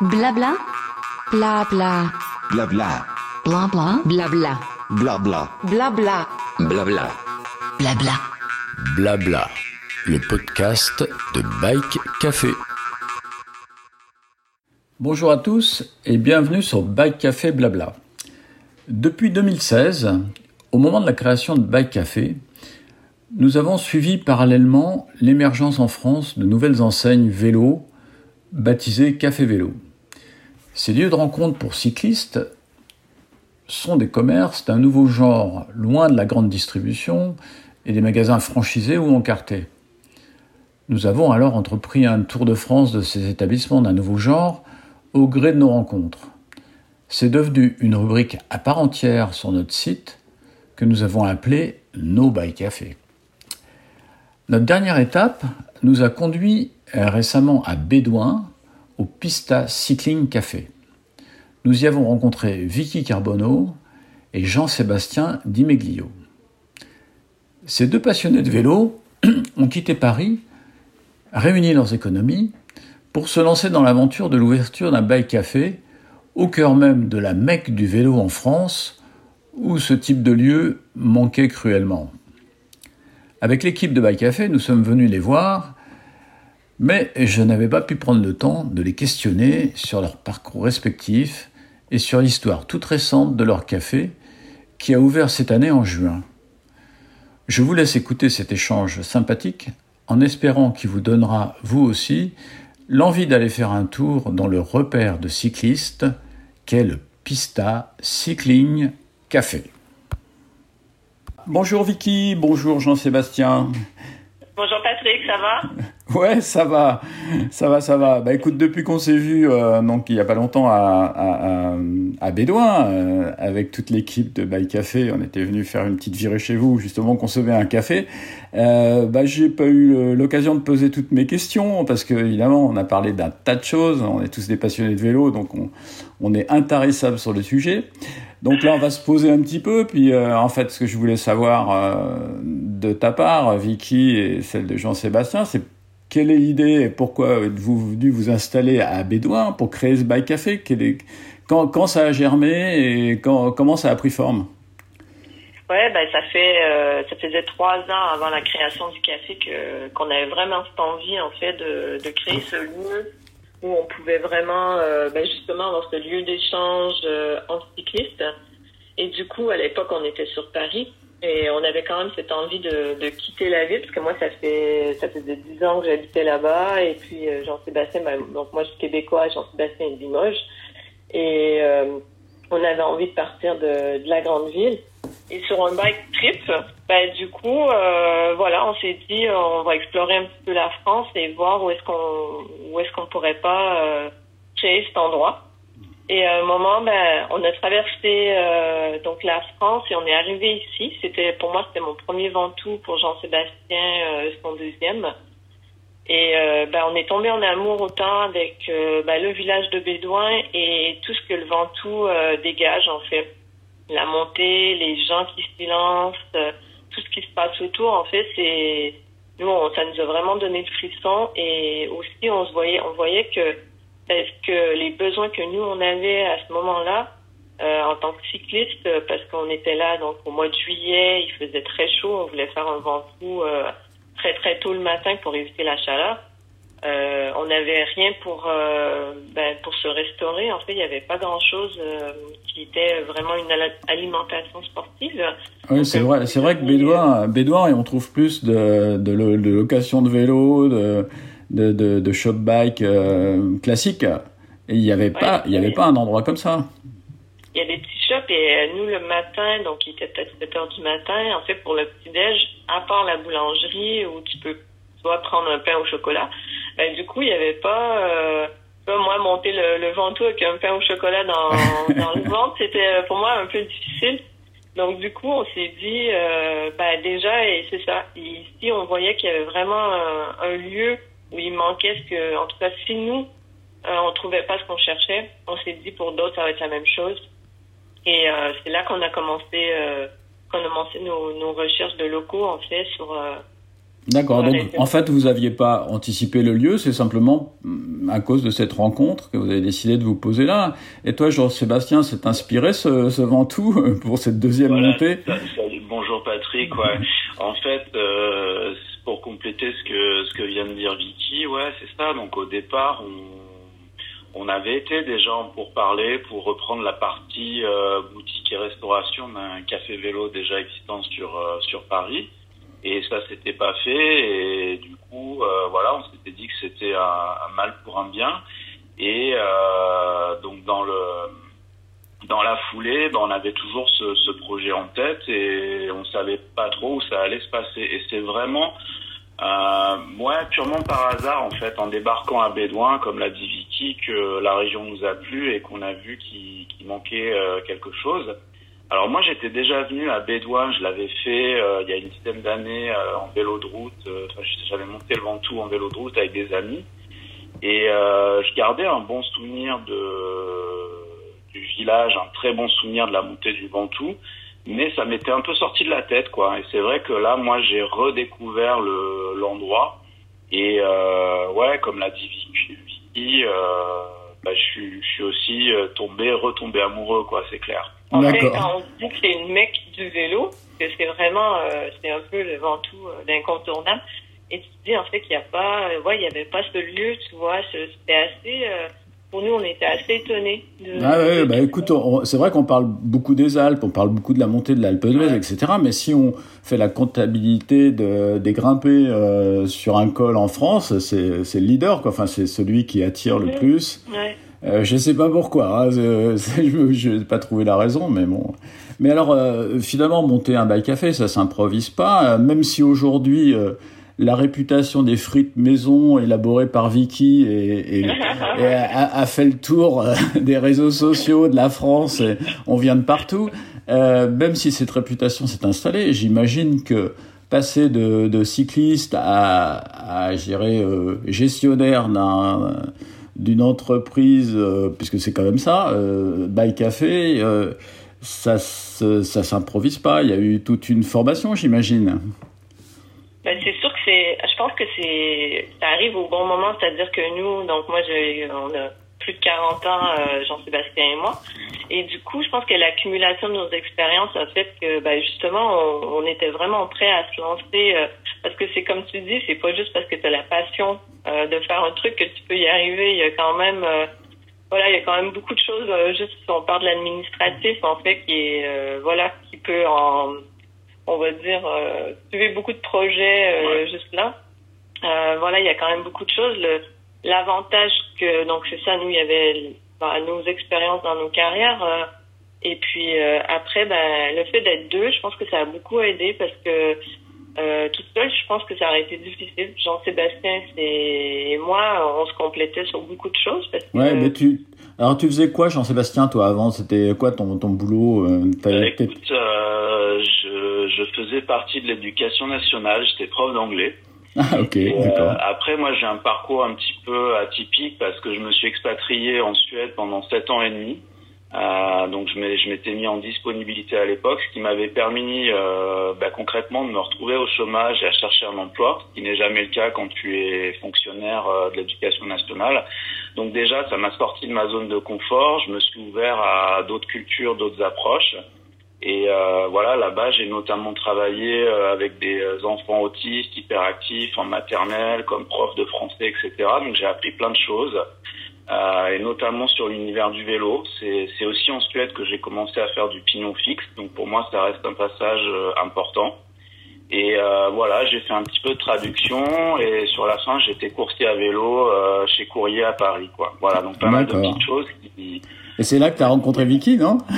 Blabla. Blabla. Blabla. Blabla. Blabla. Blabla. Blabla. Blabla. Blabla. Blabla. Le podcast de Bike Café. Bonjour à tous et bienvenue sur Bike Café Blabla. Depuis 2016, au moment de la création de Bike Café, nous avons suivi parallèlement l'émergence en France de nouvelles enseignes vélo baptisées Café Vélo. Ces lieux de rencontre pour cyclistes sont des commerces d'un nouveau genre, loin de la grande distribution et des magasins franchisés ou encartés. Nous avons alors entrepris un tour de France de ces établissements d'un nouveau genre au gré de nos rencontres. C'est devenu une rubrique à part entière sur notre site que nous avons appelée No by Café. Notre dernière étape nous a conduit euh, récemment à Bédouin, au Pista Cycling Café. Nous y avons rencontré Vicky Carbonneau et Jean-Sébastien Dimeglio. Ces deux passionnés de vélo ont quitté Paris, réuni leurs économies, pour se lancer dans l'aventure de l'ouverture d'un bike café au cœur même de la Mecque du vélo en France, où ce type de lieu manquait cruellement. Avec l'équipe de Bike Café, nous sommes venus les voir, mais je n'avais pas pu prendre le temps de les questionner sur leur parcours respectif et sur l'histoire toute récente de leur café qui a ouvert cette année en juin. Je vous laisse écouter cet échange sympathique en espérant qu'il vous donnera, vous aussi, l'envie d'aller faire un tour dans le repère de cyclistes qu'est le Pista Cycling Café. Bonjour Vicky, bonjour Jean-Sébastien. Bonjour Patrick, ça va? Ouais, ça va, ça va, ça va. Bah écoute, depuis qu'on s'est vu, euh, donc il y a pas longtemps à, à, à Bédouin, euh, avec toute l'équipe de Bail Café, on était venu faire une petite virée chez vous, justement consommer un café. Euh, bah j'ai pas eu l'occasion de poser toutes mes questions parce que évidemment on a parlé d'un tas de choses, on est tous des passionnés de vélo, donc on, on est intarissable sur le sujet. Donc là, on va se poser un petit peu. Puis, euh, en fait, ce que je voulais savoir euh, de ta part, Vicky, et celle de Jean-Sébastien, c'est quelle est l'idée et pourquoi êtes-vous venu vous installer à Bédouin pour créer ce bike café? Quand, ça a germé et comment ça a pris forme? Ouais, ben ça euh, ça faisait trois ans avant la création du café que qu'on avait vraiment cette envie en fait de, de créer ce lieu où on pouvait vraiment euh, ben justement avoir ce lieu d'échange euh, entre cyclistes. Et du coup, à l'époque, on était sur Paris et on avait quand même cette envie de, de quitter la ville parce que moi, ça fait ça faisait dix ans que j'habitais là-bas et puis euh, Jean-Sébastien, ben, donc moi je suis québécois, Jean-Sébastien est de Limoges et euh, on avait envie de partir de, de la grande ville. Et sur un bike trip, ben, du coup, euh, voilà, on s'est dit, on va explorer un petit peu la France et voir où est-ce qu'on, où est-ce qu'on pourrait pas euh, créer cet endroit. Et à un moment, ben, on a traversé euh, donc la France et on est arrivé ici. C'était pour moi, c'était mon premier Ventoux pour Jean-Sébastien, euh, son deuxième. Et euh, ben, on est tombé en amour autant avec euh, ben, le village de Bédouin et tout ce que le Ventoux dégage en fait la montée, les gens qui se lancent, euh, tout ce qui se passe autour, en fait, c'est nous, ça nous a vraiment donné le frisson et aussi on se voyait, on voyait que est-ce que les besoins que nous on avait à ce moment-là euh, en tant que cycliste, euh, parce qu'on était là donc au mois de juillet, il faisait très chaud, on voulait faire un vent fou très très tôt le matin pour éviter la chaleur. Euh, on n'avait rien pour euh, ben, pour se restaurer. En fait, il n'y avait pas grand chose euh, qui était vraiment une alimentation sportive. Oui, c'est vrai. C'est vrai que Bédouin, Bédouin, on trouve plus de, de, de location de vélo, de de, de, de shop bike classique. Et il n'y avait ouais, pas, il y avait pas un endroit comme ça. Il y a des petits shops et nous le matin, donc il était peut-être 7 heures du matin. En fait, pour le petit déj, à part la boulangerie où tu peux soit prendre un pain au chocolat. Ben, du coup, il n'y avait pas, euh, pas moi monter le, le ventoux avec un pain au chocolat dans, dans le ventre, c'était pour moi un peu difficile. Donc du coup, on s'est dit, euh, ben, déjà, et c'est ça. Ici, on voyait qu'il y avait vraiment un, un, lieu où il manquait ce que, en tout cas, si nous, euh, on trouvait pas ce qu'on cherchait, on s'est dit pour d'autres, ça va être la même chose. Et euh, c'est là qu'on a commencé, euh, qu'on a commencé nos, nos recherches de locaux, en fait, sur D'accord. Donc, en fait, vous n'aviez pas anticipé le lieu, c'est simplement mm, à cause de cette rencontre que vous avez décidé de vous poser là. Et toi, Jean-Sébastien, c'est inspiré ce, ce Ventoux pour cette deuxième Voilà, montée bonjour Patrick. Ouais. En fait, euh, pour compléter ce que ce que vient de dire Vicky, ouais, c'est ça. Donc au départ, on, on avait été déjà en pourparlers pour reprendre la partie euh, boutique et restauration d'un café vélo déjà existant sur euh, sur Paris. Et ça s'était pas fait. Et du coup, euh, voilà, on s'était dit que c'était un, un mal pour un bien. Et euh, donc dans le dans la foulée, ben, on avait toujours ce, ce projet en tête et on savait pas trop où ça allait se passer. Et c'est vraiment, euh, moi, purement par hasard, en fait, en débarquant à Bédouin, comme l'a dit Vicky, que la région nous a plu et qu'on a vu qu'il qu'il manquait euh, quelque chose. Alors moi, j'étais déjà venu à Bédouin, je l'avais fait euh, il y a une dizaine d'années euh, en vélo de route. euh, Enfin, j'avais monté le Ventoux en vélo de route avec des amis. Et euh, je gardais un bon souvenir de, du village, un très bon souvenir de la montée du Ventoux, mais ça m'était un peu sorti de la tête, quoi. Et c'est vrai que là, moi, j'ai redécouvert le l'endroit. Et euh, ouais, comme l'a dit Vicky, euh, bah, je, suis, aussi tombé, retombé amoureux, quoi, c'est clair. En fait, D'accord. quand on dit que c'est une mecque du vélo, que c'est vraiment, euh, c'est un peu le Ventoux euh, d'incontournable, et tu te dis en fait qu'il n'y a pas, euh, ouais, il n'y avait pas ce lieu, tu vois, c'était assez, euh, pour nous, on était assez étonnés. De, Ah ouais, de- bah écoute, c'est vrai qu'on parle beaucoup des Alpes, on parle beaucoup de la montée de l'Alpe d'Huez, etc. Mais si on fait la comptabilité de, des grimpés euh, sur un col en France, c'est c'est le leader, quoi. Enfin, c'est celui qui attire le Mhm. plus. Ouais. Euh, je sais pas pourquoi, hein, je n'ai pas trouvé la raison, mais bon. Mais alors, euh, finalement, monter un bike café, ça s'improvise pas, euh, même si aujourd'hui, euh, la réputation des frites maison élaborées par Vicky et, et- et a, a fait le tour des réseaux sociaux de la France, et on vient de partout, même si cette réputation s'est installée, j'imagine que passer de, de cycliste à, à je dirais, euh, gestionnaire d'un d'une entreprise, euh, puisque c'est quand même ça, euh, by café, euh, ça se- ça s'improvise pas. Il y a eu toute une formation, j'imagine. Ben, c'est sûr que c'est, je pense que c'est, ça arrive au bon moment, c'est-à-dire que nous, donc moi, on a plus de 40 ans, euh, Jean-Sébastien et moi, et du coup, je pense que l'accumulation de nos expériences a fait que, ben, justement, on, on était vraiment prêts à se lancer, parce que c'est comme tu dis, c'est pas juste parce que tu as la passion euh, de faire un truc que tu peux y arriver. Il y a quand même, euh, voilà, il y a quand même beaucoup de choses. euh, juste si on parle de l'administratif, en fait, qui est, voilà, qui peut en on va dire, suivre beaucoup de projets juste là. Voilà, il y a quand même beaucoup de choses. L'avantage que, donc c'est ça, nous, il y avait bah, nos expériences dans nos carrières. et puis après, ben, le fait d'être deux, je pense que ça a beaucoup aidé parce que euh, toute seule, je pense que ça aurait été difficile. Jean-Sébastien et moi, on se complétait sur beaucoup de choses. Parce que, Ouais, mais tu. Alors, tu faisais quoi, Jean-Sébastien, toi, avant? C'était quoi ton, ton boulot euh, t'es- écoute, euh, je, je faisais partie de l'éducation nationale, j'étais prof d'anglais. Ah, ok, euh, d'accord. après, moi, j'ai un parcours un petit peu atypique parce que je me suis expatrié en Suède pendant sept ans et demi. Euh, donc, je m'étais mis en disponibilité à l'époque, ce qui m'avait permis euh, bah, concrètement de me retrouver au chômage et à chercher un emploi, ce qui n'est jamais le cas quand tu es fonctionnaire euh, de l'éducation nationale. Donc déjà, ça m'a sorti de ma zone de confort. Je me suis ouvert à d'autres cultures, d'autres approches. Et euh, voilà, là-bas, j'ai notamment travaillé avec des enfants autistes, hyperactifs, en maternelle, comme prof de français, etc. Donc j'ai appris plein de choses, euh, et notamment sur l'univers du vélo. C'est c'est aussi en Suède que j'ai commencé à faire du pignon fixe. Donc pour moi, ça reste un passage euh, important. Et euh, voilà, j'ai fait un petit peu de traduction et sur la fin, j'étais coursier à vélo euh, chez Courrier à Paris, quoi. Voilà, donc pas mal de petites choses qui, Et c'est là que tu as rencontré Vicky, non?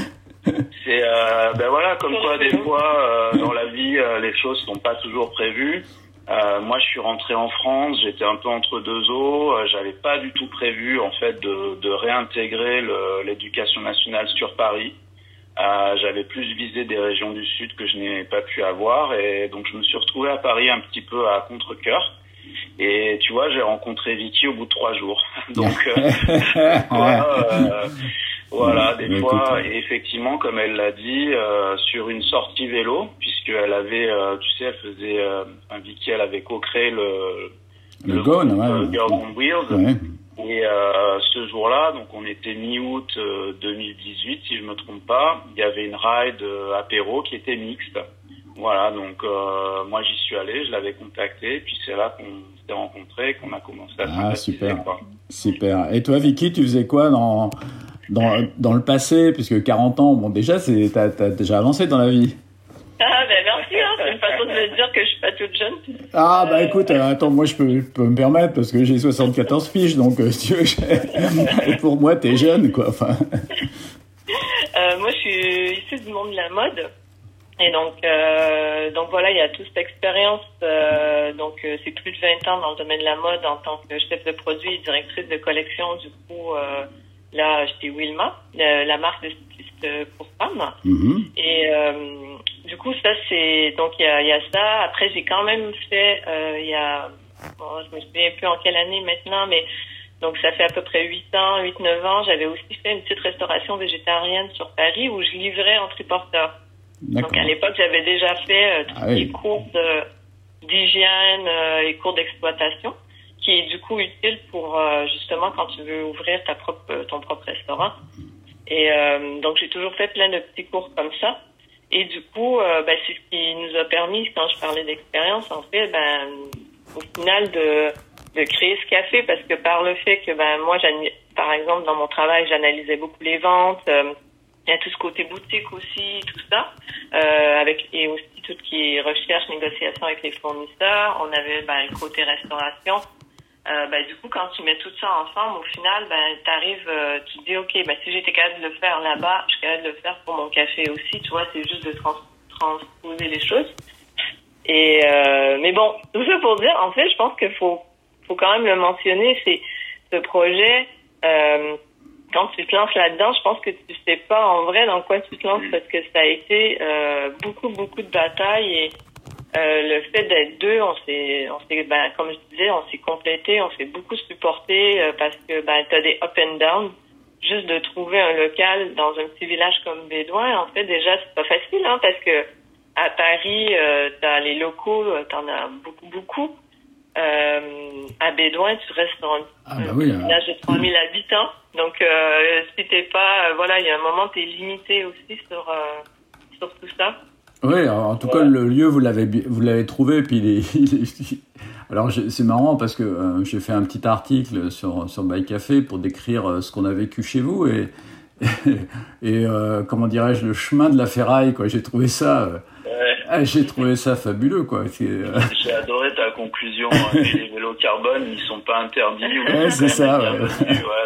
C'est euh, ben voilà, comme quoi des fois euh, dans la vie euh, les choses sont pas toujours prévues. Euh, moi, je suis rentré en France, j'étais un peu entre deux eaux. Euh, J'avais pas du tout prévu en fait de, de réintégrer l'éducation nationale sur Paris. Euh, J'avais plus visé des régions du sud que je n'ai pas pu avoir et donc je me suis retrouvé à Paris un petit peu à contre-cœur. Et tu vois, j'ai rencontré Vicky au bout de trois jours. donc euh, voilà, euh, voilà, des Mais fois, écoute. et effectivement, comme elle l'a dit, euh, sur une sortie vélo, puisque puisqu'elle avait, euh, tu sais, elle faisait, euh, un Vicky, elle avait co-créé le, Le Gone, ouais, euh. Girls on Wheels. Ouais. Et euh, ce jour-là, donc on était mi-août euh, 2018, si je me trompe pas, il y avait une ride euh, apéro qui était mixte. Voilà, donc euh, moi j'y suis allé, je l'avais contacté, puis c'est là qu'on s'est rencontrés, qu'on a commencé à Ah, super. quoi. Super. Et toi, Vicky, tu faisais quoi dans, dans, dans le passé Puisque 40 ans, bon, déjà, t'as, déjà avancé dans la vie. Ah, ben merci, hein, c'est une façon de me dire que je suis pas toute jeune. Ah, bah écoute, euh, attends, moi, je peux, je peux me permettre parce que j'ai 74 fiches, donc euh, si tu veux, pour moi, t'es jeune, quoi. Enfin, Euh, moi, je suis issue du monde de la mode. Et donc, euh, donc voilà, il y a toute cette expérience. donc, c'est plus de 20 ans dans le domaine de la mode en tant que chef de produit et directrice de collection. Du coup, euh, là, chez Wilma, la marque de styliste pour femmes. mhm. Et euh, du coup, ça, c'est... Donc, il y y a ça. Après, j'ai quand même fait... euh, il y a... Bon, je me souviens plus en quelle année maintenant, mais... Donc, ça fait à peu près 8 ans, 8-9 ans. J'avais aussi fait une petite restauration végétarienne sur Paris où je livrais en triporteur. Donc, à l'époque, j'avais déjà fait euh, tous Ah oui. cours de- d'hygiène euh, et cours d'exploitation qui est du coup utile pour euh, justement quand tu veux ouvrir ta propre, ton propre restaurant. Et euh, donc, j'ai toujours fait plein de petits cours comme ça. Et du coup, euh, ben, c'est ce qui nous a permis, quand je parlais d'expérience, en fait, ben, au final, de, de créer ce café, parce que par le fait que, ben, moi, par exemple, dans mon travail, j'analysais beaucoup les ventes, euh, il y a tout ce côté boutique aussi, tout ça, euh, avec et aussi tout ce qui est recherche, négociation avec les fournisseurs. On avait ben, le côté restauration. Euh, ben, du coup, quand tu mets tout ça ensemble, au final, ben, t'arrives, euh, tu te dis, ok, ben, si j'étais capable de le faire là-bas, je suis capable de le faire pour mon café aussi. Tu vois, c'est juste de trans transposer les choses. Et euh, mais bon, tout ça pour dire, en fait, je pense qu'il faut, faut quand même le mentionner. C'est ce projet. Euh, quand tu te lances là-dedans, je pense que tu sais pas en vrai dans quoi tu te lances parce que ça a été euh, beaucoup beaucoup de batailles et euh, le fait d'être deux, on s'est, on s'est, ben, comme je disais, on s'est complété, on s'est beaucoup supporté euh, parce que ben t'as des up and down. Juste de trouver un local dans un petit village comme Bédouin, en fait déjà c'est pas facile hein, parce que à Paris euh, t'as les locaux, euh, t'en as beaucoup beaucoup. Euh, à Bédouin, tu restes dans un, Ah, bah un oui, petit hein. village de 3000 habitants. Donc euh, si t'es pas, voilà, il y a un moment t'es limité aussi sur euh, sur tout ça. Oui, en tout cas, le lieu, vous l'avez, bi- vous l'avez trouvé, puis il est, il est- Alors, c'est marrant parce que euh, j'ai fait un petit article sur, sur By Café pour décrire euh, ce qu'on a vécu chez vous et, et euh, comment dirais-je, le chemin de la ferraille, quoi. J'ai trouvé ça. Ah, j'ai trouvé ça fabuleux, quoi. Euh, J'ai adoré ta conclusion. hein, les vélos carbone, ils sont pas interdits. ou Ouais, c'est ça, ouais. Ouais,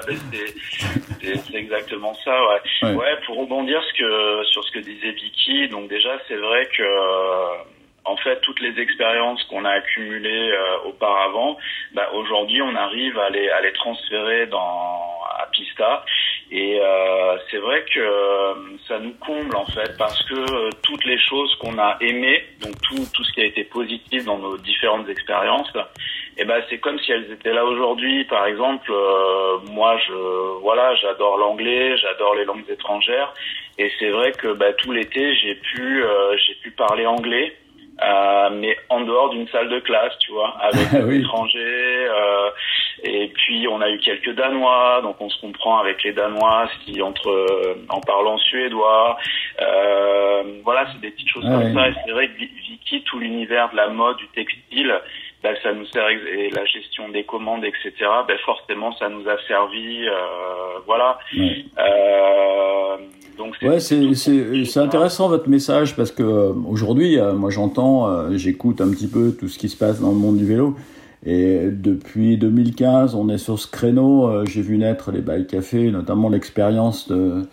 ben, c'est- exactement ça. Ouais. Ouais. ouais. pour rebondir ce que, sur ce que disait Vicky, donc déjà, c'est vrai que euh, en fait, toutes les expériences qu'on a accumulées euh, auparavant, bah, aujourd'hui, on arrive à les, à les transférer dans à Pista. Et euh, c'est vrai que euh, ça nous comble en fait parce que euh, toutes les choses qu'on a aimées, donc tout, tout ce qui a été positif dans nos différentes expériences, et ben c'est comme si elles étaient là aujourd'hui. Par exemple, euh, moi je voilà, j'adore l'anglais, j'adore les langues étrangères, et c'est vrai que bah, tout l'été j'ai pu euh, j'ai pu parler anglais. Euh, mais en dehors d'une salle de classe, tu vois, avec des Oui. étrangers. euh, et puis on a eu quelques Danois, donc on se comprend avec les Danois si entre euh, en parlant suédois. Euh, voilà, c'est des petites choses Ah comme ça. Et c'est vrai que Vi- Vicky, tout l'univers de la mode, du textile, bah, ça nous sert et la gestion des commandes, etc. Ben forcément, ça nous a servi. Euh, voilà. Euh, donc Ouais, c'est, c'est, c'est intéressant votre message parce que euh, aujourd'hui, euh, moi j'entends, euh, j'écoute un petit peu tout ce qui se passe dans le monde du vélo. Et depuis 2015, on est sur ce créneau. j'ai vu naître les bike cafés, notamment l'expérience de,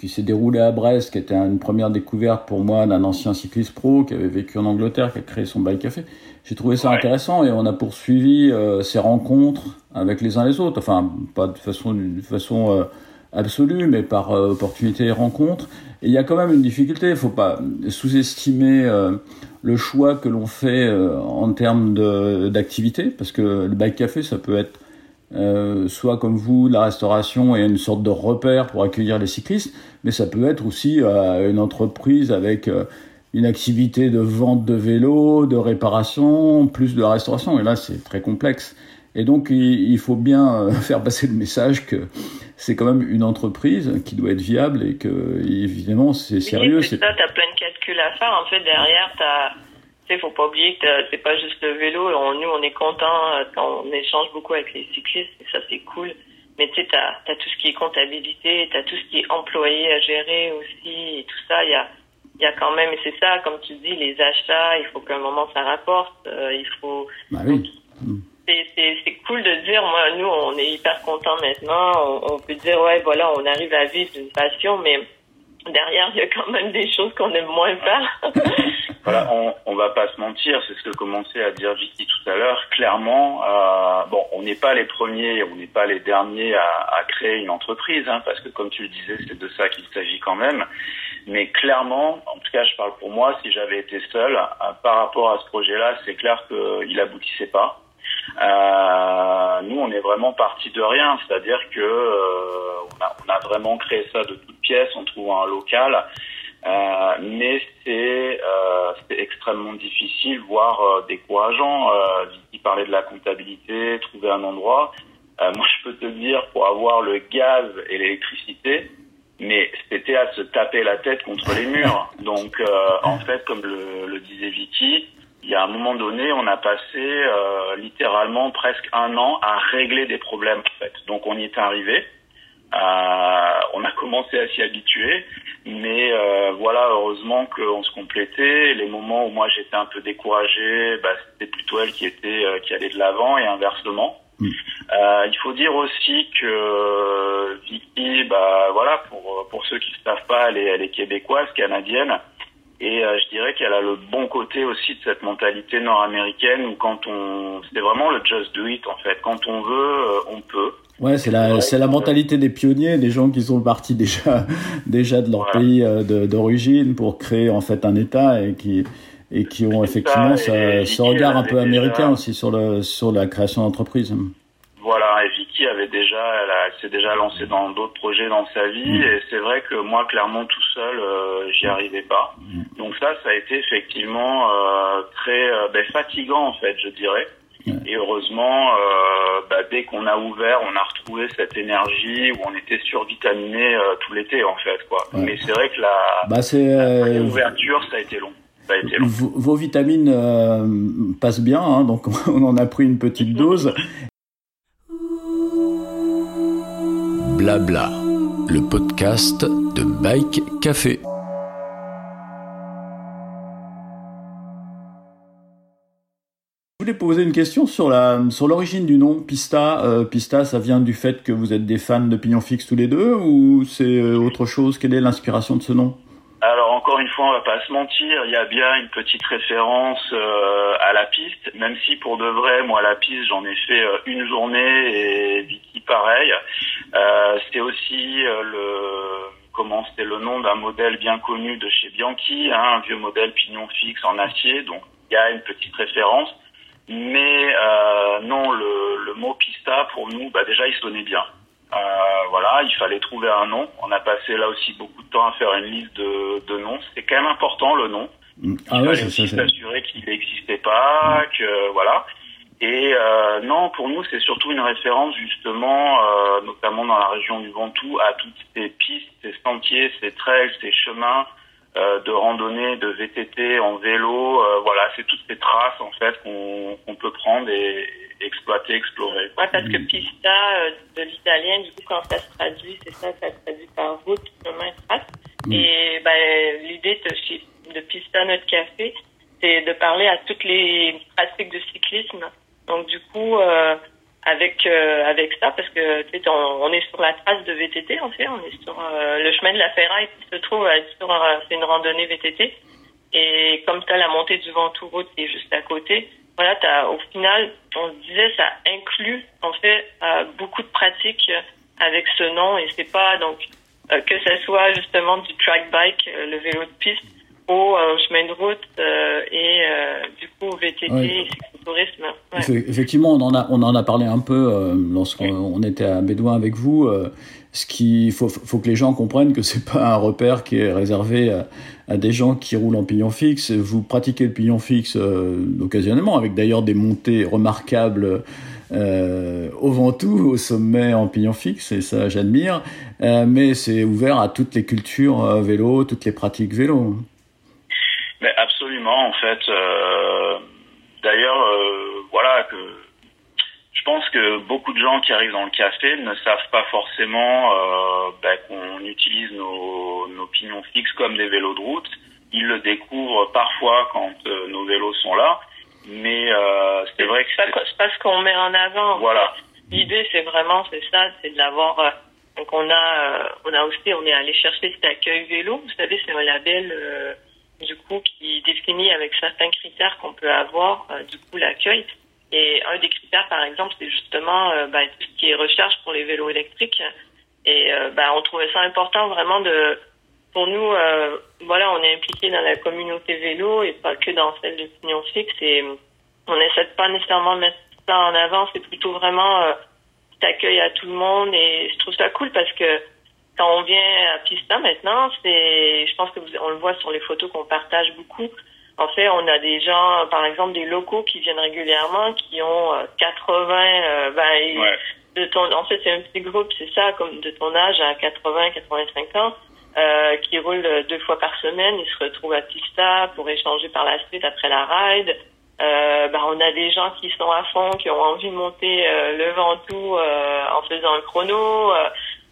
qui s'est déroulée à Brest, qui était une première découverte pour moi d'un ancien cycliste pro qui avait vécu en Angleterre, qui a créé son bike café. J'ai trouvé ça Ouais. intéressant et on a poursuivi ces rencontres avec les uns les autres. Enfin, pas de façon, de façon absolue, mais par euh, opportunité et rencontre. Et il y a quand même une difficulté. Il faut pas sous-estimer euh, le choix que l'on fait euh, en termes d'activité, parce que le bike café, ça peut être soit comme vous, la restauration et une sorte de repère pour accueillir les cyclistes, mais ça peut être aussi une entreprise avec une activité de vente de vélos, de réparation, plus de la restauration. Et là, c'est très complexe. Et donc, il faut bien euh, faire passer le message que c'est quand même une entreprise qui doit être viable et que, évidemment, c'est sérieux. Oui, c'est ça, tu as plein de calculs à faire. En fait, derrière, tu il faut pas oublier que c'est pas juste le vélo. nous, on est content, euh, on échange beaucoup avec les cyclistes, et ça, c'est cool. Mais tu sais, tu as, tout ce qui est comptabilité, tu as tout ce qui est employé à gérer aussi, et tout ça. Il y a, y a quand même, et c'est ça, comme tu dis, les achats, il faut qu'à un moment ça rapporte. Euh, il faut. Bah oui. C'est cool de dire, moi, nous, on est hyper contents maintenant. On, peut dire, ouais, voilà, on arrive à vivre d'une passion, mais derrière, il y a quand même des choses qu'on aime moins faire. voilà, on, on va pas se mentir, c'est ce que commençait à dire Vicky tout à l'heure. Clairement, euh, bon, on n'est pas les premiers, on n'est pas les derniers à, à créer une entreprise, hein, parce que comme tu le disais, c'est de ça qu'il s'agit quand même. Mais clairement, en tout cas, je parle pour moi, si j'avais été seul, euh, par rapport à ce projet-là, c'est clair qu'il aboutissait pas. Euh, nous, on est vraiment parti de rien, c'est-à-dire que euh, on, a, on, a, vraiment créé ça de toutes pièces en trouvant un local, euh, mais c'est extrêmement difficile, voire décourageant. Euh, parlait de la comptabilité, trouver un endroit. moi, je peux te dire, pour avoir le gaz et l'électricité, mais c'était à se taper la tête contre les murs. Donc, en fait, comme le, le disait Vicky, il y a un moment donné, on a passé euh, littéralement presque un an à régler des problèmes en fait. Donc on y est arrivé. Euh, on a commencé à s'y habituer, mais euh, voilà, heureusement qu'on se complétait. Les moments où moi j'étais un peu découragé, bah, c'était plutôt elle qui était euh, qui allait de l'avant et inversement. Mm. Euh, il faut dire aussi que Vicky, bah voilà, pour pour ceux qui ne savent pas, elle est, elle est québécoise, canadienne. Et euh, je dirais qu'elle a le bon côté aussi de cette mentalité nord-américaine où quand on, c'est vraiment le just do it en fait. Quand on veut, euh, on peut. Ouais, c'est la, c'est la mentalité des pionniers, des gens qui sont partis déjà, déjà de leur pays euh, d'origine pour créer en fait un État et qui, et qui ont effectivement ça, ce regard un peu américain aussi sur le, sur la création d'entreprise. Voilà, et Vicky avait déjà, elle, s'est déjà lancée dans d'autres projets dans sa vie, mm. et c'est vrai que moi, clairement, tout seul, euh, j'y arrivais pas. Mm. Donc ça, ça a été effectivement euh, très euh, ben, fatigant en fait, je dirais. Et heureusement, euh, bah, dès qu'on a ouvert, on a retrouvé cette énergie où on était survitaminé euh, tout l'été en fait, quoi. Mais c'est vrai que la, bah, la ouverture, ça a été long. Vos, vitamines passent bien, hein, donc on en a pris une petite dose. Blabla, le podcast de Bike Café. Je voulais poser une question sur l'origine du nom Pista. Euh, Pista, ça vient du fait que vous êtes des fans de Pignon Fixe tous les deux ou c'est euh, autre chose? Quelle est l'inspiration de ce nom? Alors encore une fois, on va pas se mentir, il y a bien une petite référence euh, à la piste, même si pour de vrai, moi la piste, j'en ai fait euh, une journée et Vicky pareil. Euh, c'est aussi euh, le comment c'était le nom d'un modèle bien connu de chez Bianchi, hein, un vieux modèle pignon fixe en acier, donc il y a une petite référence. Mais non, le, le, mot pista pour nous, bah déjà il sonnait bien. Euh, voilà, il fallait trouver un nom. On a passé là aussi beaucoup de temps à faire une liste de, de noms. C'était quand même important le nom. Mm. Ah il fallait aussi s'assurer qu'il n'existait pas, mm. que voilà. Et euh, non, pour nous, c'est surtout une référence justement, euh, notamment dans la région du Ventoux, à toutes ces pistes, ces sentiers, ces trails, ces chemins euh, de randonnée, de VTT en vélo. Euh, voilà, c'est toutes ces traces en fait qu'on peut prendre et, exploiter, explorer. Ouais, parce que pista euh, de l'italien, du coup, quand ça se traduit, c'est ça, ça se traduit par route, chemin, trace. Mm. Et ben, l'idée de, de Pista Notre Café, c'est de parler à toutes les pratiques de cyclisme. Donc, du coup, avec euh, avec ça, parce que tu sais, on, on, est sur la trace de VTT, en fait, on est sur euh, le chemin de la ferraille qui se trouve sur, c'est une randonnée VTT. Et comme tu as la montée du Ventoux Route qui est juste à côté, voilà, as, au final, on se disait, ça inclut en fait euh, beaucoup de pratiques avec ce nom. Et c'est pas donc euh, que ce soit justement du track bike, euh, le vélo de piste, ou chemin de route et du coup VTT, tourisme. Ouais. Effe- Effectivement, on en a, on en a parlé un peu euh, lorsqu'on on était à Bédouin avec vous. euh, ce qui faut, faut que les gens comprennent que c'est pas un repère qui est réservé à, à des gens qui roulent en pignon fixe. Vous pratiquez le pignon fixe euh, occasionnellement, avec d'ailleurs des montées remarquables euh, au Ventoux, au sommet en pignon fixe, et ça j'admire. Euh, mais c'est ouvert à toutes les cultures euh, vélo, toutes les pratiques vélo. Mais absolument, en fait. D'ailleurs, euh, voilà, que je pense que beaucoup de gens qui arrivent dans le café ne savent pas forcément euh, ben, qu'on utilise nos, nos pignons fixes comme des vélos de route. Ils le découvrent parfois quand euh, nos vélos sont là, mais c'est vrai que C'est pas, pas ce qu'on met en avant. voilà. L'idée, c'est vraiment, c'est ça, c'est de l'avoir. donc, on a, on a aussi, on est allé chercher cet accueil vélo. Vous savez, c'est un label, du coup, qui définit avec certains critères qu'on peut avoir, euh, du coup, l'accueil. Et un des critères, par exemple, c'est justement euh, ben, tout ce qui est recherche pour les vélos électriques. Et euh, ben, on trouvait ça important vraiment de, pour nous, voilà, on est impliqué dans la communauté vélo et pas que dans celle de Pignon Fixe. Et on essaie de pas nécessairement mettre ça en avant, c'est plutôt vraiment euh, d'accueil à tout le monde. Et je trouve ça cool parce que quand on vient à Pista maintenant, c'est, je pense que vous, on le voit sur les photos qu'on partage beaucoup. En fait, on a des gens, par exemple, des locaux qui viennent régulièrement, qui ont euh, 80, euh, ben, et Ouais. de ton, en fait, c'est un petit groupe, c'est ça, comme de ton âge à 80, 85 ans, euh, qui roulent euh, deux fois par semaine. Ils se retrouvent à Pista pour échanger par la suite après la ride. Euh, ben, on a des gens qui sont à fond, qui ont envie de monter euh, le Ventoux euh, en faisant un chrono.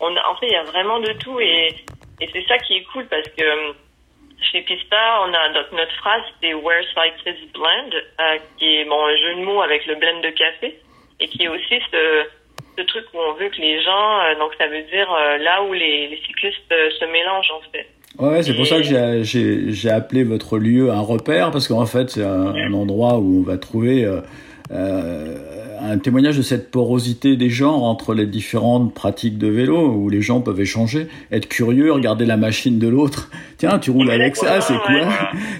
On a, en fait, il y a vraiment de tout et, et c'est ça qui est cool parce que euh, chez Pista, on a donc notre phrase, c'est Where Cyclists Blend, euh, qui est bon, un jeu de mots avec le blend de café et qui est aussi ce, ce truc où on veut que les gens, euh, donc ça veut dire euh, là où les, les cyclistes se mélangent en fait. Ouais, c'est pour ça que j'ai- appelé votre lieu un repère, parce qu'en fait, c'est un, un endroit où on va trouver euh, un témoignage de cette porosité des genres entre les différentes pratiques de vélo, où les gens peuvent échanger, être curieux, regarder la machine de l'autre. Tiens, tu roules avec ça, c'est quoi?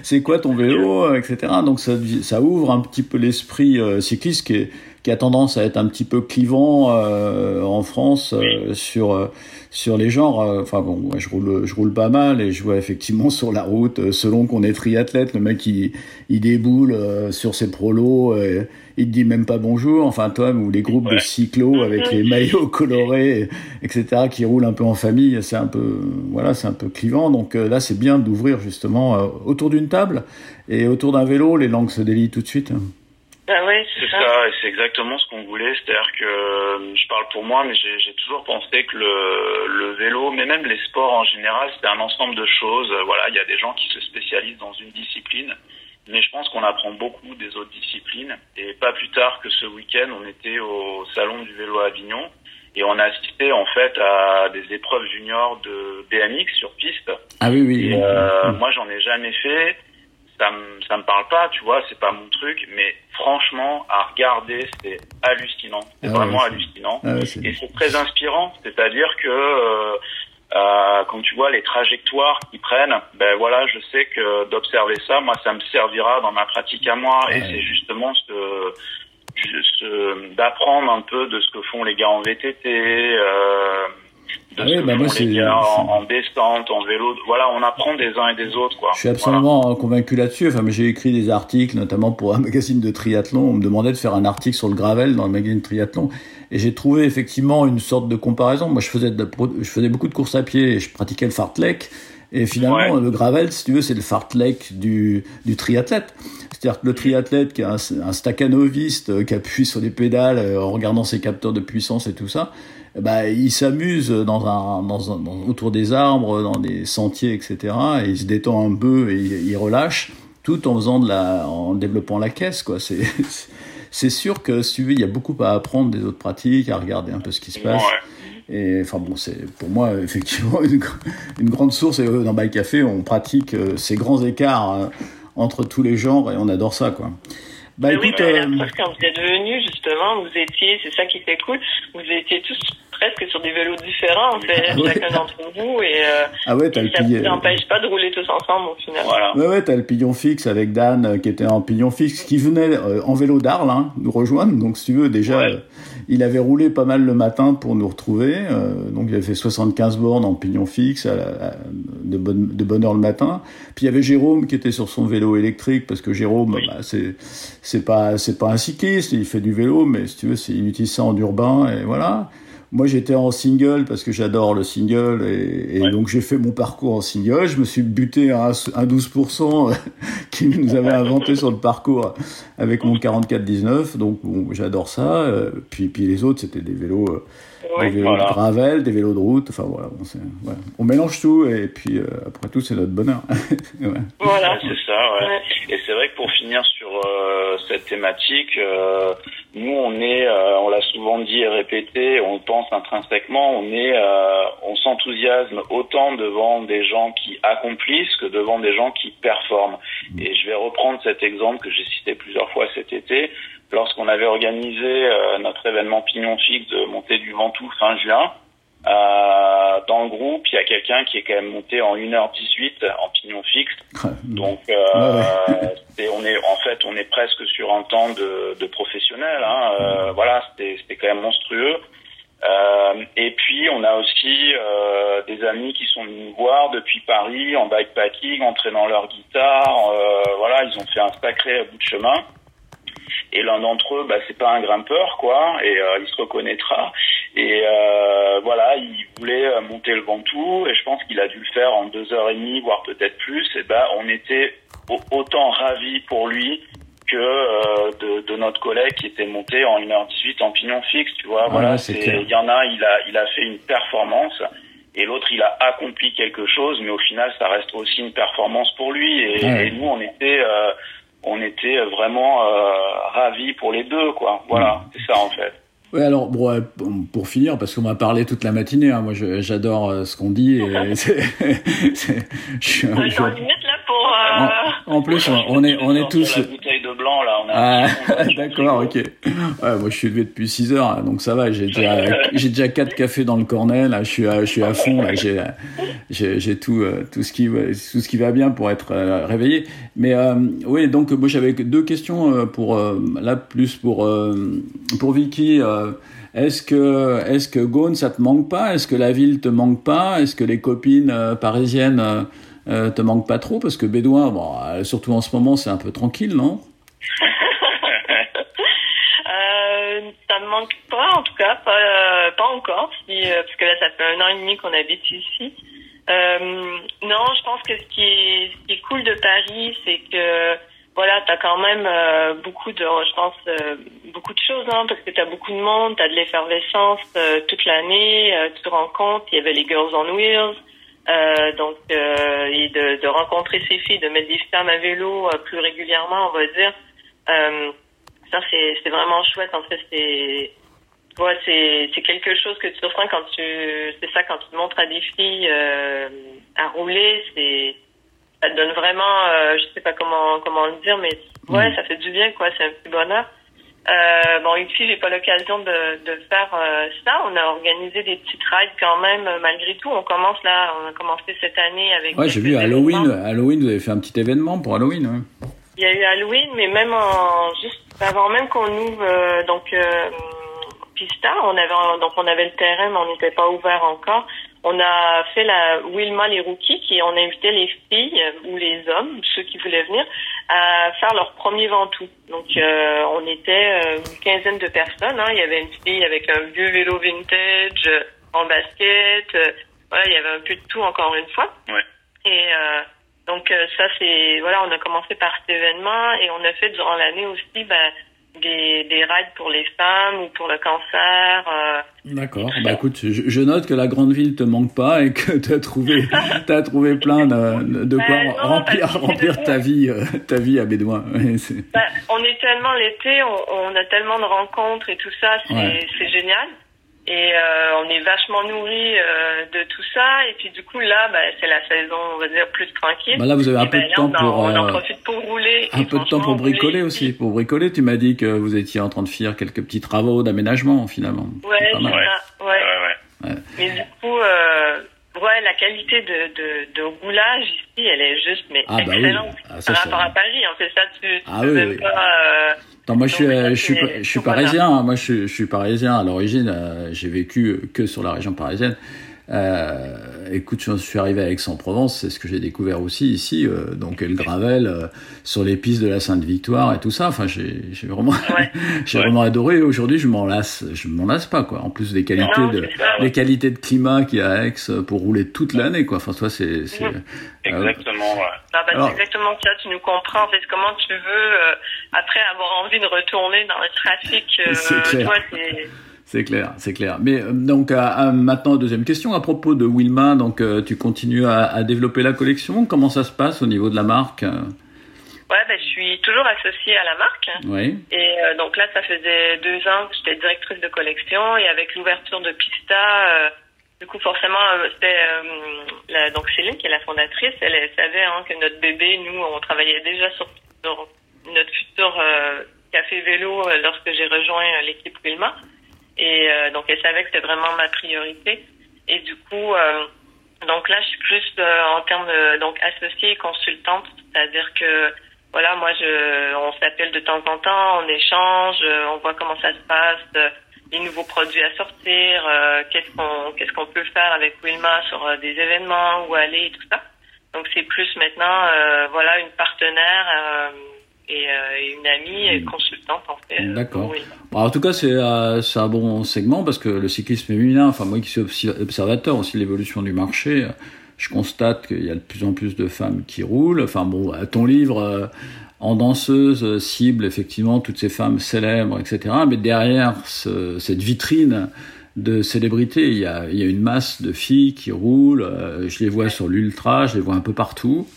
C'est quoi ton vélo, etc. Donc ça, ça ouvre un petit peu l'esprit euh, cycliste qui, est, qui a tendance à être un petit peu clivant euh, en France euh, sur euh, sur les genres. euh, Enfin bon, moi, je roule je roule pas mal et je vois effectivement sur la route, euh, selon qu'on est triathlète, le mec il, il déboule euh, sur ses prolos, il te dit même pas bonjour. Enfin toi ou les groupes de Ouais. cyclos avec les maillots colorés, etc. qui roulent un peu en famille, c'est un peu voilà, c'est un peu clivant. Donc euh, là c'est bien d'ouvrir justement euh, autour d'une table et autour d'un vélo, les langues se délient tout de suite. Ben ouais, c'est C'est ça. ça, et c'est exactement ce qu'on voulait. C'est-à-dire que euh, je parle pour moi, mais j'ai j'ai toujours pensé que le, le vélo, mais même les sports en général, c'est un ensemble de choses. Voilà, il y a des gens qui se spécialisent dans une discipline, mais je pense qu'on apprend beaucoup des autres disciplines. Et pas plus tard que ce week-end, on était au salon du vélo à Avignon et on a assisté en fait à des épreuves juniors de BMX sur piste. Ah oui oui. Et, euh, moi, j'en ai jamais fait. Ça me, ça me parle pas, tu vois, c'est pas mon truc. Mais franchement, à regarder, c'est hallucinant. C'est Ah vraiment hallucinant. Ah ouais, Et c'est très inspirant. C'est-à-dire que euh, euh, quand tu vois les trajectoires qu'ils prennent, ben voilà, je sais que d'observer ça, moi, ça me servira dans ma pratique à moi. Et Ouais. c'est justement ce, ce- d'apprendre un peu de ce que font les gars en VTT. Euh, de ce oui, que bah font moi, les c'est- gars en, descente, en vélo. Voilà, on apprend des uns et des autres, quoi. Je suis absolument convaincu là-dessus. Enfin, mais j'ai écrit des articles, notamment pour un magazine de triathlon. On me demandait de faire un article sur le gravel dans le magazine triathlon, et j'ai trouvé effectivement une sorte de comparaison. Moi, je faisais, de je faisais beaucoup de courses à pied et je pratiquais le fartlek. Et finalement, Ouais. le gravel, si tu veux, c'est le fartlek du, du triathlète. C'est-à-dire que le triathlète qui a un, un staccanoviste euh, qui appuie sur les pédales euh, en regardant ses capteurs de puissance et tout ça, ben, il s'amuse dans un, dans un, dans- autour des arbres, dans des sentiers, etc. Et il se détend un peu et il, il relâche, tout en faisant de la, en développant la caisse, quoi. C'est, c'est sûr que si tu veux, il y a beaucoup à apprendre des autres pratiques, à regarder un peu ce qui se passe. Ouais. Et enfin bon, c'est pour moi effectivement une, gr- une grande source. Et dans Bike Café, on pratique euh, ces grands écarts euh, entre tous les genres et on adore ça, quoi. Bah Mais oui, écoute, mais euh, la preuve, quand vous êtes venus, justement, vous étiez, c'est ça qui était cool, vous étiez tous presque sur des vélos différents, en fait, Ouais. chacun d'entre vous, et, euh, Ah ouais, t'as le ça pillon. ne n'empêche pas de rouler tous ensemble, au final. Voilà. Ouais, ouais, t'as le pillon fixe avec Dan euh, qui était en pillon fixe, qui venait euh, en vélo d'Arles hein, nous rejoindre. Donc, si tu veux, déjà, Ouais. euh, il avait roulé pas mal le matin pour nous retrouver. euh, donc, il avait fait 75 bornes en pillon fixe à la- à- de, bonne, de bonne heure le matin. Puis, il y avait Jérôme qui était sur son vélo électrique parce que Jérôme, Oui. bah, c'est c'est pas c'est pas un cycliste, il fait du vélo, mais si tu veux, c'est il utilise ça en urbain et voilà. Moi, j'étais en single parce que j'adore le single et, et Ouais. donc j'ai fait mon parcours en single. Je me suis buté à un, un 12% qui nous avait inventé sur le parcours avec mon 44-19. Donc bon, j'adore ça. Euh, Puis, puis les autres, c'était des vélos, euh, Ouais. des vélos voilà. de gravel, des vélos de route. Enfin voilà, bon, c'est- voilà. on mélange tout et puis euh, après tout, c'est notre bonheur. Ouais. Voilà. C'est ça, ouais. Ouais. Et c'est vrai que pour finir sur euh, cette thématique, euh, nous on est, euh, on l'a souvent dit et répété, on le pense intrinsèquement, on est, euh, on s'enthousiasme autant devant des gens qui accomplissent que devant des gens qui performent. Et je vais reprendre cet exemple que j'ai cité plusieurs fois cet été, lorsqu'on avait organisé euh, notre événement Pignon Fixe de montée du Ventoux fin juin. Euh, dans le groupe, il y a quelqu'un qui est quand même monté en 1h18 en pignon fixe. Donc, euh, c'est- on est en fait, on est presque sur un temps de, de professionnel. Hein. Euh, voilà, c'était quand même monstrueux. Euh, et puis, on a aussi euh, des amis qui sont venus nous voir depuis Paris en bikepacking, entraînant leur guitare. Euh, voilà, ils ont fait un sacré bout de chemin. Et l'un d'entre eux, bah, c'est pas un grimpeur, quoi, et euh, il se reconnaîtra. Et euh, voilà, il voulait euh, monter le Ventoux, et je pense qu'il a dû le faire en deux heures et demie, voire peut-être plus. Et ben, on était au- autant ravis pour lui que euh, de, de notre collègue qui était monté en 1h18 en pignon fixe, tu vois. Ah voilà, il y en a, il a, il a fait une performance. Et l'autre, il a accompli quelque chose, mais au final, ça reste aussi une performance pour lui. Et, Ouais. et nous, on était, euh, on était vraiment euh, ravis pour les deux, quoi. Voilà, c'est ça en fait. Ouais, alors bon, pour- finir, parce qu'on m'a parlé toute la matinée, hein, moi j'adore euh, ce qu'on dit. Et c'est- c'est- je je- en euh, en, en plus, on, est, on est tous. La bouteille de blanc là. On a Ah, d'accord, ok. Ouais, moi je suis levé depuis 6 heures, hein, donc ça va. J'ai déjà, j'ai déjà quatre cafés dans le cornet. Là, je suis, à, je suis à fond. Là, j'ai, tout, tout ce qui, ouais, tout ce qui va bien pour être euh, réveillé. Mais euh, oui, donc moi j'avais deux questions euh, pour là plus pour pour Vicky. est-ce que, est-ce que Gaune, ça te manque pas? Est-ce que la ville te manque pas? Est-ce que les copines euh, parisiennes euh, te manquent pas trop? Parce que Bédouin, bon, surtout en ce moment, c'est un peu tranquille, non? Euh, ça me manque pas, en tout cas, pas, euh, encore, si, euh, parce que là, ça fait un an et demi qu'on habite ici. Euh, non, je pense que ce qui est, cool de Paris, c'est que voilà, t'as quand même beaucoup de, je pense, beaucoup de choses, hein, parce que t'as beaucoup de monde, t'as de l'effervescence toute l'année, tu te rencontres, il y avait les Girls on Wheels, donc et de, rencontrer ces filles, de mettre des femmes à vélo plus régulièrement, on va dire. Euh, ça c'est vraiment chouette en fait c'est ouais c'est c'est quelque chose que tu ressens quand tu c'est ça quand tu montres à des filles euh, à rouler c'est ça te donne vraiment euh, je sais pas comment comment le dire mais ouais Mhm. ça fait du bien quoi c'est un petit bonheur euh, bon ici j'ai pas l'occasion de de faire euh, ça on a organisé des petites rides quand même malgré tout on commence là on a commencé cette année avec Ouais, j'ai vu Halloween. Halloween, vous avez fait un petit événement pour Halloween. Ouais. Il y a eu Halloween, mais même en juste avant même qu'on ouvre euh, donc euh, Pista, on avait donc on avait le terrain, mais on n'était pas ouvert encore. On a fait la Wilma les rookies, qui on invitait les filles euh, ou les hommes, ceux qui voulaient venir, à faire leur premier ventoux. Donc euh, on était une quinzaine de personnes. Hein. Il y avait une fille avec un vieux vélo vintage en basket. voilà, il y avait un peu de tout encore une fois. Ouais. Et donc euh, ça c'est voilà, on a commencé par cet événement et on a fait durant l'année aussi ben, des, des rides pour les femmes ou pour le cancer. euh, D'accord. Bah écoute, je, je note que la grande ville te manque pas et que tu as trouvé, t'as trouvé plein de, de quoi non, remplir, remplir ta vie, euh, ta vie à Bédouin. Ouais, ben, on est tellement l'été, on, on a tellement de rencontres et tout ça, c'est Ouais. c'est génial. Et euh, on est vachement nourri euh, de tout ça. Et puis du coup là, ben, c'est la saison, on va dire plus tranquille. Bah là, vous avez un Et peu ben, de là, temps on en, pour on en euh, profite pour rouler. un peu de temps pour bricoler rouler aussi. Pour bricoler, tu m'as dit que vous étiez en train de faire quelques petits travaux d'aménagement finalement. Ouais, C'est ça. Ouais. Ouais, ouais. la qualité de, de, de roulage ici, elle est juste mais Ah, bah oui. excellente Ah, ça, par rapport à Paris. En fait, ça, tu, tu Ah peux oui, même oui. pas. euh, Attends, moi je suis, je suis, je suis parisien. hein. Moi je suis, je suis parisien à l'origine. euh, J'ai vécu que sur la région parisienne. Euh, écoute, je suis arrivé à Aix-en-Provence, c'est ce que j'ai découvert aussi ici. euh, donc le gravel euh, sur les pistes de la Sainte-Victoire et tout ça. Enfin, j'ai vraiment, Ouais. j'ai Ouais. vraiment adoré. Aujourd'hui, je m'en lasse, je m'en lasse pas quoi. En plus des qualités Non, de, c'est ça, ouais. les qualités de climat qu'il y a à Aix euh, pour rouler toute l'année quoi. Enfin, toi, c'est, c'est, Mhm. Exactement, ouais. Ah bah, Alors- c'est exactement ça, tu nous comprends. En fait, comment tu veux, euh, après avoir envie de retourner dans le trafic, euh, C'est c'est... Clair, c'est clair. Mais euh, donc à- à- maintenant deuxième question à propos de Wilma. Donc euh, tu continues à, à développer la collection. Comment ça se passe au niveau de la marque? Euh, Ouais, bah, je suis toujours associée à la marque. Oui. Et euh, donc là, ça faisait deux ans que j'étais directrice de collection. Et avec l'ouverture de Pista, euh, du coup, forcément, euh, euh, donc Céline, qui est la fondatrice, elle, elle savait hein, que notre bébé, nous, on travaillait déjà sur, sur notre futur euh, café vélo euh, lorsque j'ai rejoint euh, l'équipe Wilma. Et euh, donc, elle savait que c'était vraiment ma priorité. Et du coup, euh, donc là, je suis plus euh, en termes de donc associée et consultante, c'est-à-dire que voilà, moi, je, on s'appelle de temps en temps, on échange, euh, on voit comment ça se passe, euh, les nouveaux produits à sortir, euh, qu'est-ce qu'on qu'est-ce qu'on peut faire avec Wilma sur euh, des événements, où aller et tout ça. Donc c'est plus maintenant, euh, voilà, une partenaire euh, et, euh, une amie consultante en fait. D'accord. Bon, en tout cas, c'est euh, c'est un bon segment parce que le cyclisme féminin, enfin moi qui suis observateur aussi de l'évolution du marché, euh, je constate qu'il y a de plus en plus de femmes qui roulent. Enfin bon, ton livre euh, en danseuse cible effectivement toutes ces femmes célèbres, etc. Mais derrière ce- cette vitrine de célébrité, il y, a, il y a une masse de filles qui roulent. je les vois sur l'ultra, je les vois un peu partout.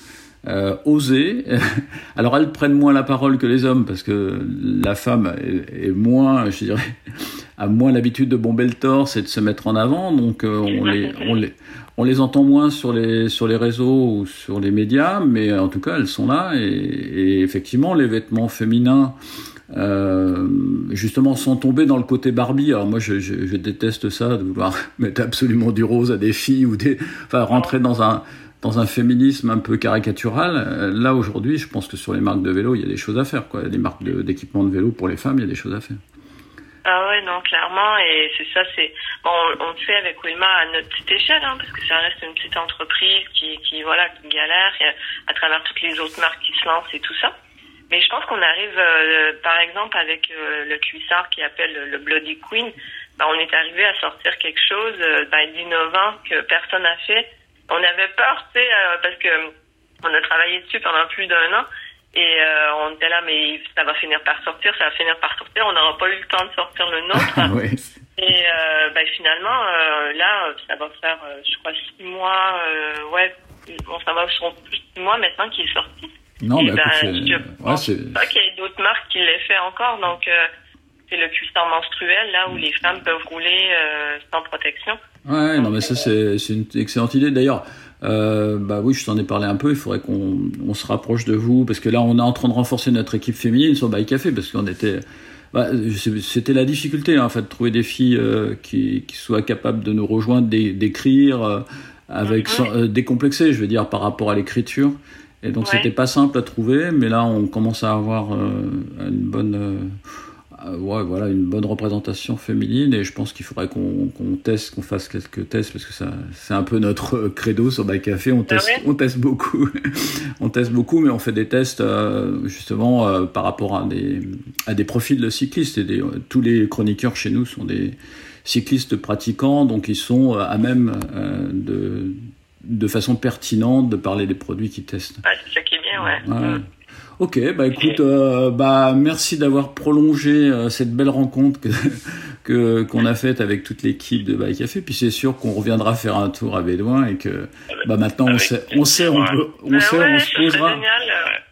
Euh, oser. Alors elles prennent moins la parole que les hommes parce que la femme est, est moins, je dirais, a moins l'habitude de bomber le torse et de se mettre en avant. Donc euh, on les, on les, on les entend moins sur les sur les réseaux ou sur les médias, mais en tout cas elles sont là et, et effectivement les vêtements féminins. Euh, justement sans tomber dans le côté Barbie. Alors moi je, je, je déteste ça de vouloir mettre absolument du rose à des filles ou des, enfin rentrer dans un dans un féminisme un peu caricatural. Euh, Là aujourd'hui, je pense que sur les marques de vélo, il y a des choses à faire. Quoi. Les marques d'équipement de, vélo pour les femmes, il y a des choses à faire. Ah ouais, non, clairement, et c'est ça, c'est on, le fait avec Wilma à notre petite échelle, hein, parce que ça reste une petite entreprise qui, qui voilà, galère à, travers toutes les autres marques qui se lancent et tout ça. Mais je pense qu'on arrive, euh, par exemple, avec euh, le cuissard qui appelle le Bloody Queen, ben, on est arrivé à sortir quelque chose ben, d'innovant que personne n'a fait. On avait peur, tu sais, euh, parce que on a travaillé dessus pendant plus d'un an. Et euh, on était là, mais ça va finir par sortir, ça va finir par sortir. On n'aura pas eu le temps de sortir le nôtre. ouais. Et euh, ben, finalement, euh, là, ça va faire, euh, je crois, six mois. Euh, ouais, bon, ça va sur plus de six mois maintenant qu'il est sorti. Non, mais ben, c'est- je ouais, pense c'est- pas qu'il y ait d'autres marques qui l'aient fait encore. Donc, euh, c'est le cuissard menstruel, là où les femmes peuvent rouler euh, sans protection. Ouais, non, mais ça, c'est une excellente idée. D'ailleurs, euh, bah oui, je t'en ai parlé un peu. Il faudrait qu'on on se rapproche de vous parce que là, on est en train de renforcer notre équipe féminine sur Bike Café parce qu'on était. bah, C'était la difficulté, hein, en fait, de trouver des filles euh, qui, qui soient capables de nous rejoindre, d'é- d'écrire euh, avec sans- euh, décomplexé, je veux dire, par rapport à l'écriture. Et donc, Ouais. c'était pas simple à trouver, mais là, on commence à avoir euh, une bonne. Euh, ouais, voilà, une bonne représentation féminine et je pense qu'il faudrait qu'on teste, qu'on fasse quelques tests parce que ça, c'est un peu notre euh, credo sur Bike Café. On teste, ouais? on teste beaucoup, on teste beaucoup, mais on fait des tests euh, justement euh, par rapport à des à des profils de cyclistes et des, tous les chroniqueurs chez nous sont des cyclistes pratiquants, donc ils sont à même de de façon pertinente de parler des produits qu'ils testent. Ouais, c'est ça qui est bien, ouais. Ouais. Ok, bah écoute, euh, bah merci d'avoir prolongé euh, cette belle rencontre que que qu'on a faite avec toute l'équipe de Bike Café. Puis c'est sûr qu'on reviendra faire un tour à Bédouin et que bah maintenant on sait, on sait, on peut, on Ben sait, ouais, on se posera. euh,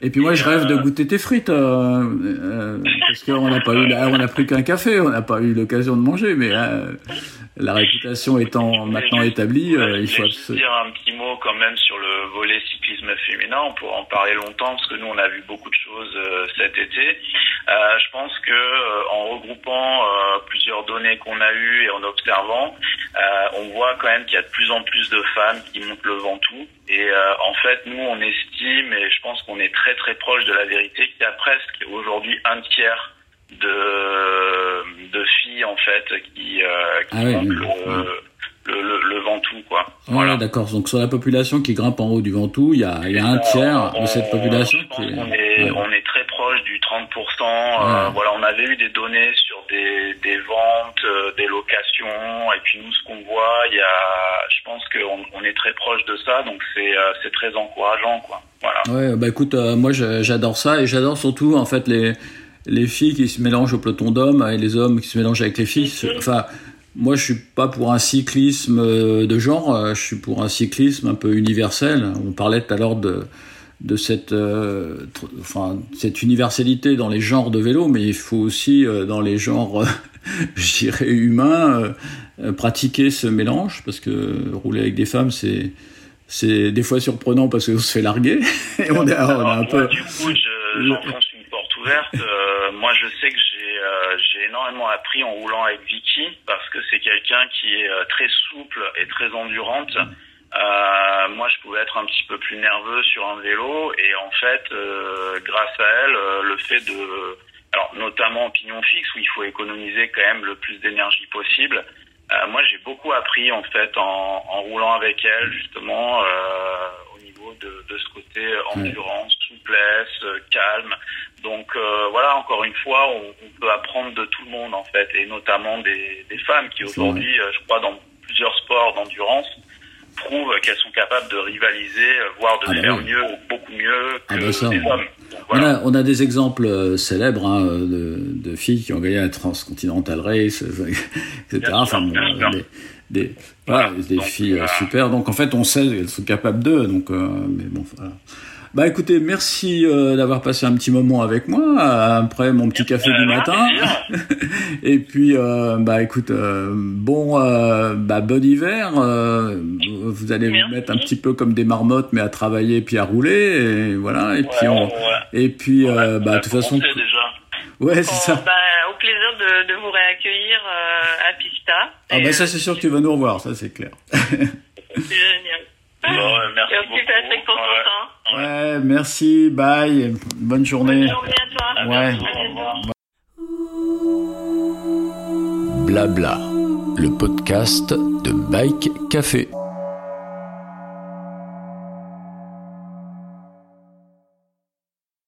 Et puis moi je rêve de goûter tes frites euh, euh, parce qu'on n'a pas eu, on n'a pris qu'un café, on n'a pas eu l'occasion de manger, mais euh, la réputation étant maintenant établie, Ouais, euh, il faut absolument. dire un petit mot quand même sur le volet cyclisme féminin. On pourra en parler longtemps parce que nous on a vu beaucoup de choses euh, cet été. Euh, je pense que euh, en regroupant plusieurs données qu'on a eues et en observant, on voit quand même qu'il y a de plus en plus de femmes qui montent le Ventoux. Et en fait, nous on estime et je pense qu'on est très très proche de la vérité qu'il y a presque aujourd'hui un tiers de de filles en fait qui, euh, qui Ah oui, le, oui. le, le, le Ventoux quoi. Ouais, d'accord. Donc sur la population qui grimpe en haut du Ventoux, il y a, il y a un tiers de cette On- population je pense est. qu'on est, ouais. on est très proche du 30%. Ouais. Euh, voilà, on avait eu des données sur des, des ventes, euh, des locations, et puis nous, ce qu'on voit, il y a, je pense qu'on on est très proche de ça, donc c'est euh, c'est très encourageant, quoi. Voilà. Ouais, bah écoute, euh, moi j'adore ça et j'adore surtout en fait les les filles qui se mélangent au peloton d'hommes et les hommes qui se mélangent avec les filles. Enfin, moi je suis pas pour un cyclisme euh, de genre, euh, je suis pour un cyclisme un peu universel. On parlait tout à l'heure de de cette euh, enfin cette universalité dans les genres de vélo, mais il faut aussi euh, dans les genres, euh, je dirais humains, pratiquer ce mélange parce que rouler avec des femmes c'est c'est des fois surprenant parce qu'on se fait larguer et on est, on est un peu du coup, je- j'enfonce une porte ouverte. Moi, je sais que j'ai euh, j'ai énormément appris en roulant avec Vicky parce que c'est quelqu'un qui est euh, très souple et très endurante. Euh, moi, je pouvais être un petit peu plus nerveux sur un vélo et en fait, grâce à elle, le fait de, alors notamment en pignon fixe où il faut économiser quand même le plus d'énergie possible. Moi, j'ai beaucoup appris en fait en, en roulant avec elle justement euh, au niveau de, de ce côté endurance, souplesse, calme. Donc euh, voilà, encore une fois, on, on peut apprendre de tout le monde en fait, et notamment des, des femmes qui aujourd'hui, euh, je crois, dans plusieurs sports d'endurance, prouvent qu'elles sont capables de rivaliser, euh, voire de Ah bah faire oui. mieux, beaucoup mieux que Ah ça, les on- hommes. Donc, On a, on a des exemples euh, célèbres hein, de, de filles qui ont gagné la Transcontinental Race, etc. Enfin, bon, des, des, voilà, Voilà. des Donc, filles euh, super. Donc en fait, on sait qu'elles sont capables d'eux. Donc, euh, mais bon, voilà. Bah écoutez, merci euh, d'avoir passé un petit moment avec moi après mon petit café du Euh, matin. Et puis, euh, bah écoute, euh, bon, euh, bah bon hiver. euh, vous allez Merci. vous mettre un petit peu comme des marmottes, mais à travailler puis à rouler. Et voilà. Et puis, on, ouais. et puis, euh, Ouais, bah de toute façon, déjà. ouais, c'est ça. bah, au plaisir de, de vous réaccueillir euh, à Pista. Ah bah ça c'est sûr que tu vas nous revoir, ça c'est clair. C'est génial. Bon, merci beaucoup. avec ton Ouais. merci, bye, bonne journée. Bonne journée à toi. Ouais. Blabla, le podcast de Bike Café.